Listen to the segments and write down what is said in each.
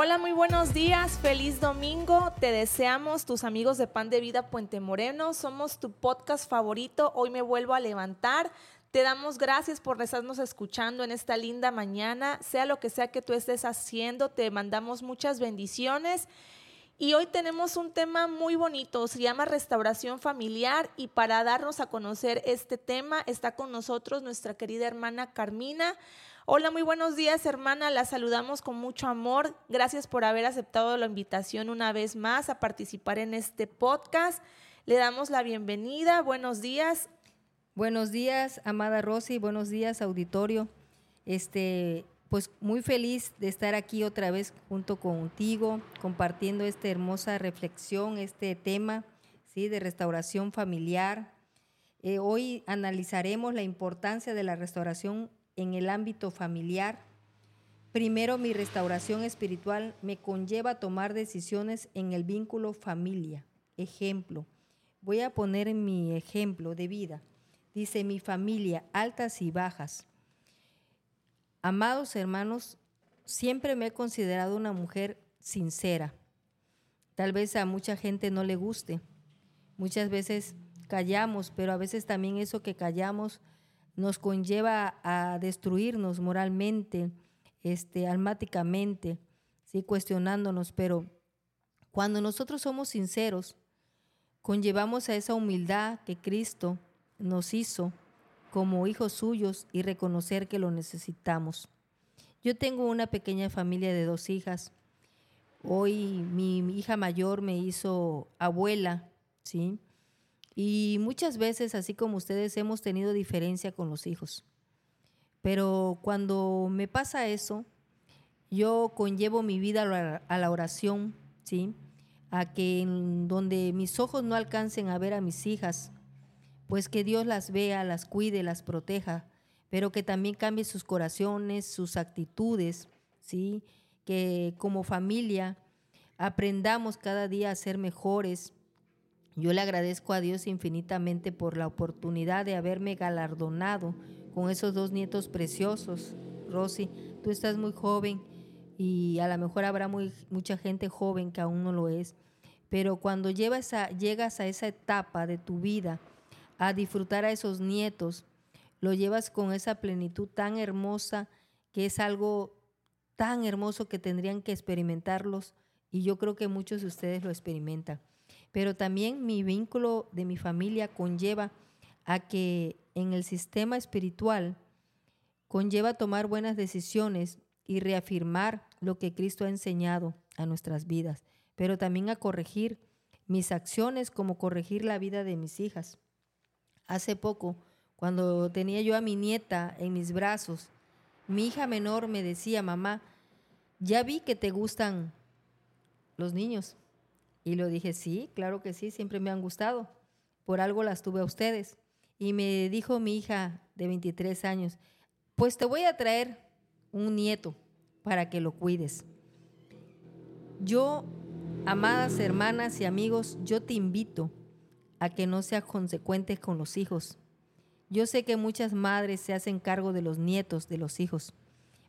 Hola, muy buenos días, feliz domingo. Te deseamos tus amigos de Pan de Vida Puente Moreno. Somos tu podcast favorito. Hoy me vuelvo a levantar. Te damos gracias por estarnos escuchando en esta linda mañana. Sea lo que sea que tú estés haciendo, te mandamos muchas bendiciones. Y hoy tenemos un tema muy bonito, se llama restauración familiar y para darnos a conocer este tema está con nosotros nuestra querida hermana Carmina. Hola, muy buenos días, hermana. La saludamos con mucho amor. Gracias por haber aceptado la invitación una vez más a participar en este podcast. Le damos la bienvenida. Buenos días. Buenos días, amada Rosy. Buenos días, auditorio. Este, pues muy feliz de estar aquí otra vez junto contigo, compartiendo esta hermosa reflexión, este tema, ¿sí? De restauración familiar. Eh, hoy analizaremos la importancia de la restauración en el ámbito familiar. Primero, mi restauración espiritual me conlleva tomar decisiones en el vínculo familia. Ejemplo, voy a poner mi ejemplo de vida. Dice mi familia, altas y bajas. Amados hermanos, siempre me he considerado una mujer sincera. Tal vez a mucha gente no le guste. Muchas veces callamos, pero a veces también eso que callamos nos conlleva a destruirnos moralmente, este, almáticamente, ¿sí? cuestionándonos, pero cuando nosotros somos sinceros, conllevamos a esa humildad que Cristo nos hizo como hijos suyos y reconocer que lo necesitamos. Yo tengo una pequeña familia de dos hijas. Hoy mi, mi hija mayor me hizo abuela, ¿sí? Y muchas veces, así como ustedes, hemos tenido diferencia con los hijos. Pero cuando me pasa eso, yo conllevo mi vida a la oración, ¿sí? A que en donde mis ojos no alcancen a ver a mis hijas, pues que Dios las vea, las cuide, las proteja, pero que también cambie sus corazones, sus actitudes, ¿sí? Que como familia aprendamos cada día a ser mejores, yo le agradezco a Dios infinitamente por la oportunidad de haberme galardonado con esos dos nietos preciosos. Rosy, tú estás muy joven y a lo mejor habrá mucha gente joven que aún no lo es, pero cuando llegas a esa etapa de tu vida a disfrutar a esos nietos, lo llevas con esa plenitud tan hermosa que es algo tan hermoso que tendrían que experimentarlos y yo creo que muchos de ustedes lo experimentan pero también mi vínculo de mi familia conlleva a que en el sistema espiritual conlleva tomar buenas decisiones y reafirmar lo que Cristo ha enseñado a nuestras vidas, pero también a corregir mis acciones como corregir la vida de mis hijas. Hace poco, cuando tenía yo a mi nieta en mis brazos, mi hija menor me decía, mamá, ya vi que te gustan los niños. Y lo dije, sí, claro que sí, siempre me han gustado. Por algo las tuve a ustedes. Y me dijo mi hija de 23 años, pues te voy a traer un nieto para que lo cuides. Yo, amadas hermanas y amigos, yo te invito a que no seas consecuente con los hijos. Yo sé que muchas madres se hacen cargo de los nietos de los hijos,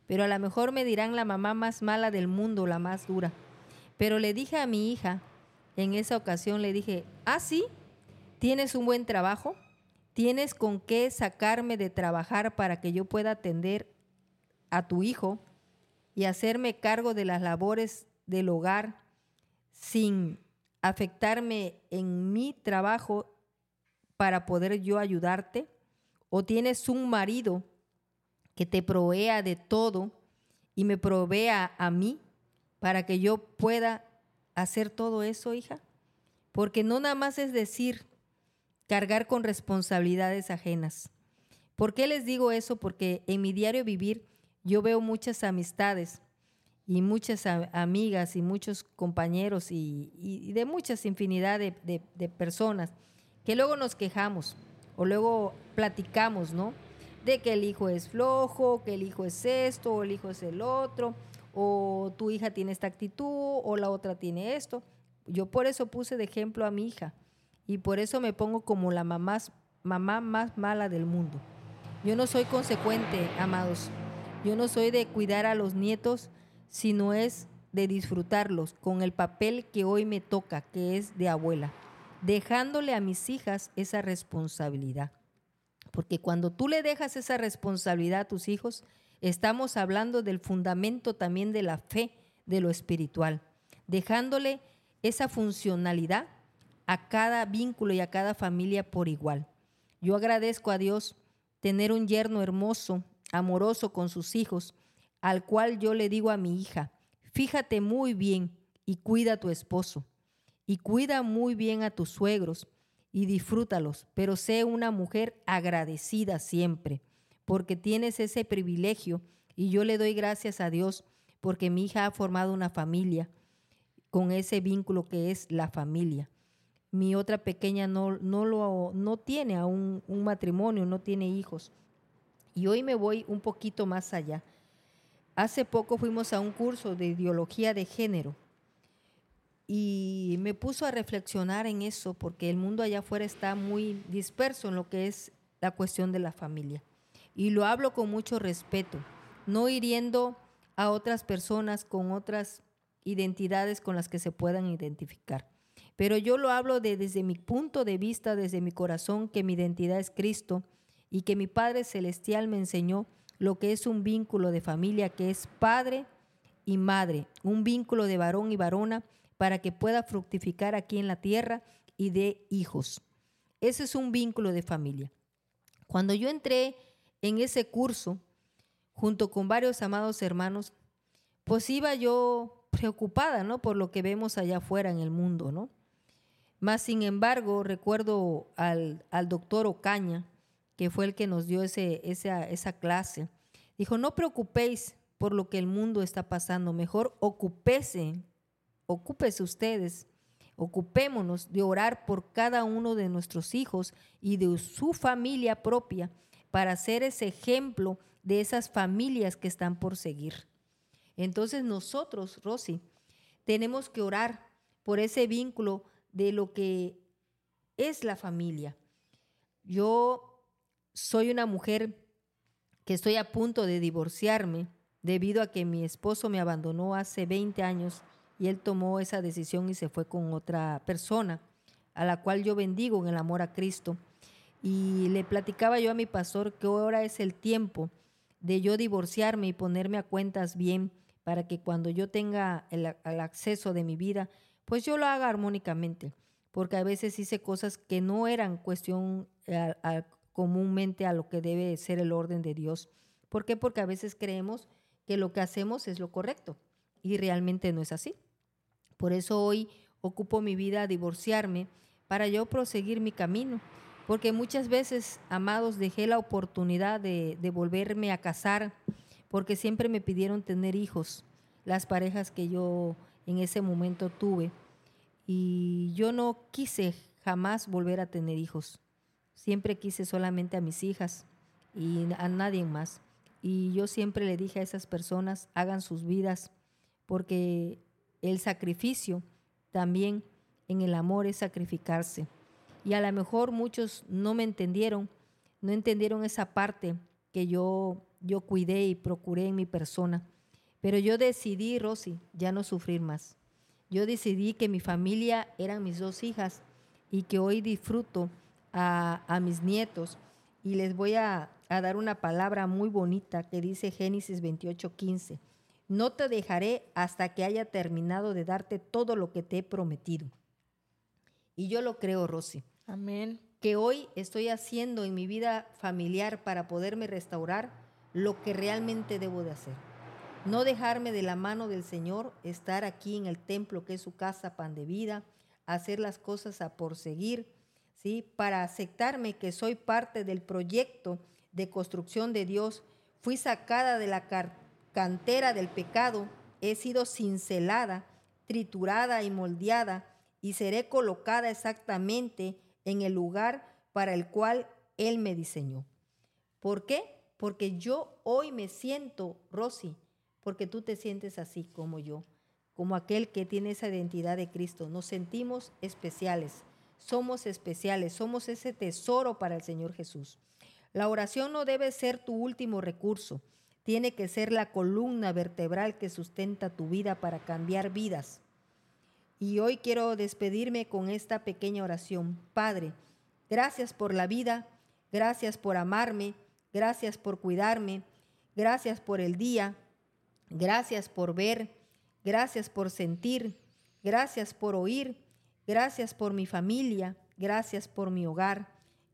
pero a lo mejor me dirán la mamá más mala del mundo, la más dura. Pero le dije a mi hija en esa ocasión le dije, ah, sí, tienes un buen trabajo, tienes con qué sacarme de trabajar para que yo pueda atender a tu hijo y hacerme cargo de las labores del hogar sin afectarme en mi trabajo para poder yo ayudarte? ¿O tienes un marido que te provea de todo y me provea a mí para que yo pueda hacer todo eso, hija? Porque no nada más es decir cargar con responsabilidades ajenas. ¿Por qué les digo eso? Porque en mi diario vivir yo veo muchas amistades y muchas amigas y muchos compañeros y, de muchas infinidad de, de, personas que luego nos quejamos o luego platicamos, ¿no? De que el hijo es flojo, que el hijo es esto, o el hijo es el otro, o tu hija tiene esta actitud, o la otra tiene esto. Yo por eso puse de ejemplo a mi hija y por eso me pongo como la mamá, mamá más mala del mundo. Yo no soy consecuente, amados. Yo no soy de cuidar a los nietos si no es de disfrutarlos con el papel que hoy me toca, que es de abuela, dejándole a mis hijas esa responsabilidad. Porque cuando tú le dejas esa responsabilidad a tus hijos, estamos hablando del fundamento también de la fe, de lo espiritual, dejándole esa funcionalidad a cada vínculo y a cada familia por igual. Yo agradezco a Dios tener un yerno hermoso, amoroso con sus hijos, al cual yo le digo a mi hija, fíjate muy bien y cuida a tu esposo, y cuida muy bien a tus suegros, y disfrútalos, pero sé una mujer agradecida siempre, porque tienes ese privilegio, y yo le doy gracias a Dios, porque mi hija ha formado una familia con ese vínculo que es la familia. Mi otra pequeña no, no, lo, no tiene aún un matrimonio, no tiene hijos. Y hoy me voy un poquito más allá. Hace poco fuimos a un curso de ideología de género y me puso a reflexionar en eso porque el mundo allá afuera está muy disperso en lo que es la cuestión de la familia. Y lo hablo con mucho respeto, no hiriendo a otras personas con otras identidades con las que se puedan identificar. Pero yo lo hablo de, desde mi punto de vista, desde mi corazón, que mi identidad es Cristo y que mi Padre Celestial me enseñó lo que es un vínculo de familia, que es padre y madre, un vínculo de varón y varona para que pueda fructificar aquí en la tierra y de hijos. Ese es un vínculo de familia. Cuando yo entré en ese curso, junto con varios amados hermanos, pues iba yo preocupada, ¿no? Por lo que vemos allá afuera en el mundo, ¿no? Más sin embargo, recuerdo al, al doctor Ocaña, que fue el que nos dio ese, esa, esa clase, dijo, no preocupéis por lo que el mundo está pasando, mejor ocupése, ocúpese ustedes, ocupémonos de orar por cada uno de nuestros hijos y de su familia propia para ser ese ejemplo de esas familias que están por seguir. Entonces nosotros, Rosy, tenemos que orar por ese vínculo de lo que es la familia. Yo soy una mujer que estoy a punto de divorciarme debido a que mi esposo me abandonó hace 20 años y él tomó esa decisión y se fue con otra persona, a la cual yo bendigo en el amor a Cristo. Y le platicaba yo a mi pastor que ahora es el tiempo de yo divorciarme y ponerme a cuentas bien para que cuando yo tenga el, acceso de mi vida, pues yo lo haga armónicamente, porque a veces hice cosas que no eran cuestión eh, comúnmente a lo que debe ser el orden de Dios. ¿Por qué? Porque a veces creemos que lo que hacemos es lo correcto y realmente no es así. Por eso hoy ocupo mi vida a divorciarme para yo proseguir mi camino. Porque muchas veces, amados, dejé la oportunidad de, de volverme a casar porque siempre me pidieron tener hijos, las parejas que yo en ese momento tuve. Y yo no quise jamás volver a tener hijos. Siempre quise solamente a mis hijas y a nadie más. Y yo siempre le dije a esas personas, hagan sus vidas, porque el sacrificio también en el amor es sacrificarse. Y a lo mejor muchos no me entendieron, no entendieron esa parte que yo, yo cuidé y procuré en mi persona. Pero yo decidí, Rosy, ya no sufrir más. Yo decidí que mi familia eran mis dos hijas y que hoy disfruto a, mis nietos y les voy a, a, dar una palabra muy bonita que dice Génesis 28, 15. No te dejaré hasta que haya terminado de darte todo lo que te he prometido. Y yo lo creo, Rosy. Amén. Que hoy estoy haciendo en mi vida familiar para poderme restaurar lo que realmente debo de hacer. No dejarme de la mano del Señor, estar aquí en el templo que es su casa, pan de vida, hacer las cosas a por seguir para aceptarme que soy parte del proyecto de construcción de Dios, fui sacada de la cantera del pecado, he sido cincelada, triturada y moldeada y seré colocada exactamente en el lugar para el cual Él me diseñó. ¿Por qué? Porque yo hoy me siento, Rosy, porque tú te sientes así como yo, como aquel que tiene esa identidad de Cristo. Nos sentimos especiales somos especiales, somos ese tesoro para el Señor Jesús. La oración no debe ser tu último recurso, tiene que ser la columna vertebral que sustenta tu vida para cambiar vidas. Y hoy quiero despedirme con esta pequeña oración. Padre, gracias por la vida, gracias por amarme, gracias por cuidarme, gracias por el día, gracias por ver, gracias por sentir, gracias por oír, gracias por mi familia, gracias por mi hogar,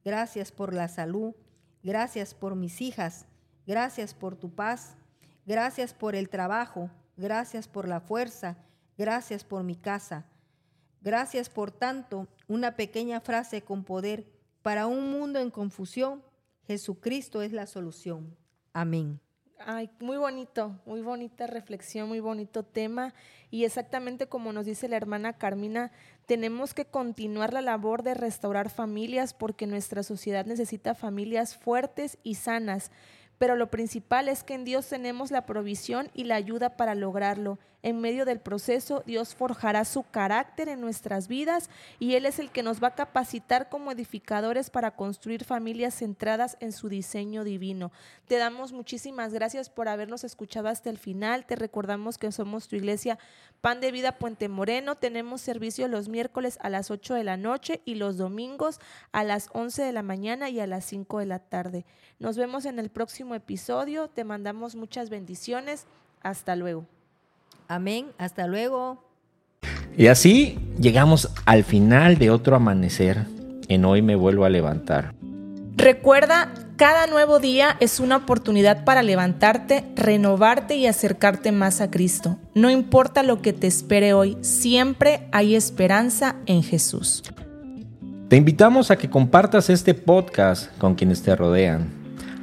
gracias por la salud, gracias por mis hijas, gracias por tu paz, gracias por el trabajo, gracias por la fuerza, Gracias por mi casa. Gracias por tanto, una pequeña frase con poder. Para un mundo en confusión, Jesucristo es la solución. Amén. Ay, muy bonito, muy bonita reflexión, muy bonito tema. Y exactamente como nos dice la hermana Carmina, tenemos que continuar la labor de restaurar familias porque nuestra sociedad necesita familias fuertes y sanas. Pero lo principal es que en Dios tenemos la provisión y la ayuda para lograrlo. En medio del proceso, Dios forjará su carácter en nuestras vidas y Él es el que nos va a capacitar como edificadores para construir familias centradas en su diseño divino. Te damos muchísimas gracias por habernos escuchado hasta el final. Te recordamos que somos tu iglesia Pan de Vida Puente Moreno. Tenemos servicio los miércoles a las 8 de la noche y los domingos a las 11 de la mañana y a las 5 de la tarde. Nos vemos en el próximo episodio. Te mandamos muchas bendiciones. Hasta luego. Amén. Hasta luego. Y así llegamos al final de otro amanecer. En hoy me vuelvo a levantar. Recuerda, cada nuevo día es una oportunidad para levantarte, renovarte y acercarte más a Cristo. No importa lo que te espere hoy, siempre hay esperanza en Jesús. Te invitamos a que compartas este podcast con quienes te rodean.